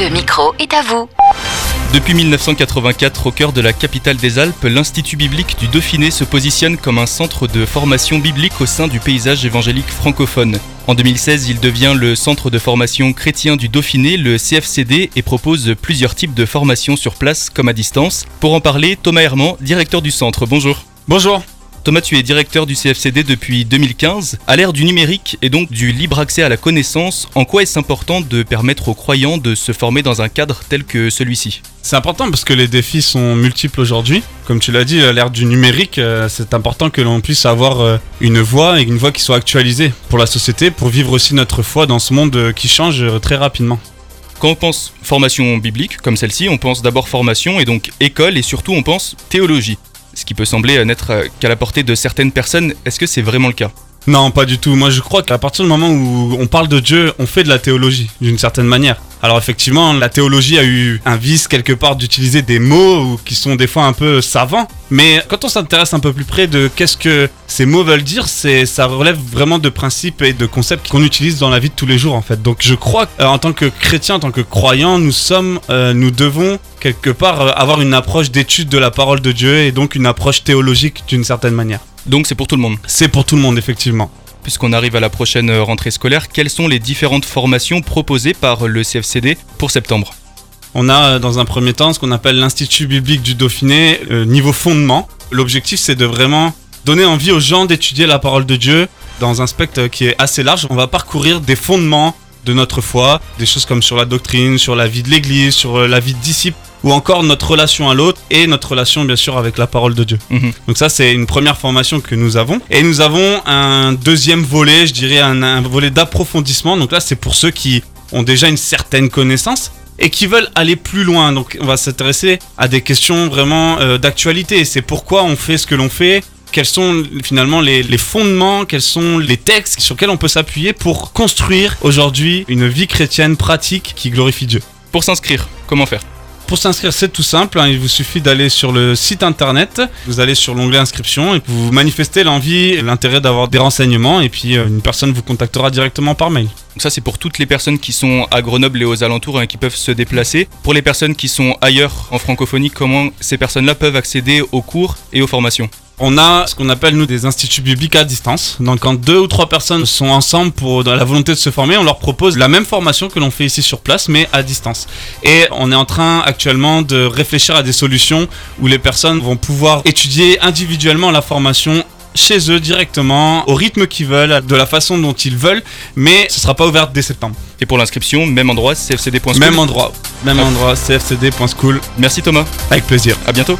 Le micro est à vous. Depuis 1984, au cœur de la capitale des Alpes, l'Institut biblique du Dauphiné se positionne comme un centre de formation biblique au sein du paysage évangélique francophone. En 2016, il devient le centre de formation chrétien du Dauphiné, le CFCD, et propose plusieurs types de formations sur place comme à distance. Pour en parler, Thomas Herman, directeur du centre. Bonjour. Bonjour. Thomas, tu es directeur du CFCD depuis 2015. À l'ère du numérique et donc du libre accès à la connaissance, en quoi est-ce important de permettre aux croyants de se former dans un cadre tel que celui-ci? C'est important parce que les défis sont multiples aujourd'hui. Comme tu l'as dit, à l'ère du numérique, euh, c'est important que l'on puisse avoir euh, une voix et une voix qui soit actualisée pour la société, pour vivre aussi notre foi dans ce monde euh, qui change très rapidement. Quand on pense formation biblique, comme celle-ci, on pense d'abord formation et donc école et surtout on pense théologie ce qui peut sembler n'être euh, qu'à la portée de certaines personnes. Est-ce que c'est vraiment le cas? Non, pas du tout. Moi, je crois qu'à partir du moment où on parle de Dieu, on fait de la théologie, d'une certaine manière. Alors effectivement, la théologie a eu un vice quelque part d'utiliser des mots qui sont des fois un peu savants. Mais quand on s'intéresse un peu plus près de qu'est-ce que ces mots veulent dire, c'est ça relève vraiment de principes et de concepts qu'on utilise dans la vie de tous les jours en fait. Donc je crois qu'en tant que chrétien, en tant que croyant, nous sommes, euh, nous devons quelque part euh, avoir une approche d'étude de la parole de Dieu et donc une approche théologique d'une certaine manière. Donc c'est pour tout le monde C'est pour tout le monde, effectivement. Puisqu'on arrive à la prochaine euh, rentrée scolaire, quelles sont les différentes formations proposées par le CFCD pour septembre? On a euh, dans un premier temps ce qu'on appelle l'Institut biblique du Dauphiné, euh, niveau fondement. L'objectif c'est de vraiment donner envie aux gens d'étudier la parole de Dieu dans un spectre qui est assez large. On va parcourir des fondements de notre foi, des choses comme sur la doctrine, sur la vie de l'Église, sur la vie de disciples, ou encore notre relation à l'autre et notre relation bien sûr avec la parole de Dieu. Mhm. Donc ça c'est une première formation que nous avons. Et nous avons un deuxième volet, je dirais un, volet d'approfondissement. Donc là c'est pour ceux qui ont déjà une certaine connaissance et qui veulent aller plus loin. Donc on va s'intéresser à des questions vraiment euh, d'actualité. C'est pourquoi on fait ce que l'on fait, quels sont finalement les, les, fondements, quels sont les textes sur lesquels on peut s'appuyer pour construire aujourd'hui une vie chrétienne pratique qui glorifie Dieu? Pour s'inscrire, comment faire? Pour s'inscrire, c'est tout simple. Hein. il vous suffit d'aller sur le site internet. Vous allez sur l'onglet inscription et vous manifestez l'envie, l'intérêt d'avoir des renseignements. Et puis euh, une personne vous contactera directement par mail. ça, c'est pour toutes les personnes qui sont à Grenoble et aux alentours et hein, qui peuvent se déplacer. Pour les personnes qui sont ailleurs en francophonie, comment ces personnes-là peuvent accéder aux cours et aux formations? On a ce qu'on appelle nous des instituts bibliques à distance. Donc quand deux ou trois personnes sont ensemble pour dans la volonté de se former, on leur propose la même formation que l'on fait ici sur place, mais à distance. Et on est en train actuellement de réfléchir à des solutions où les personnes vont pouvoir étudier individuellement la formation chez eux directement, au rythme qu'ils veulent, de la façon dont ils veulent, mais ce sera pas ouvert dès septembre. Et pour l'inscription, même endroit, cfcd.school Même endroit, même endroit, cfcd.school. Merci Thomas. Avec plaisir. À bientôt.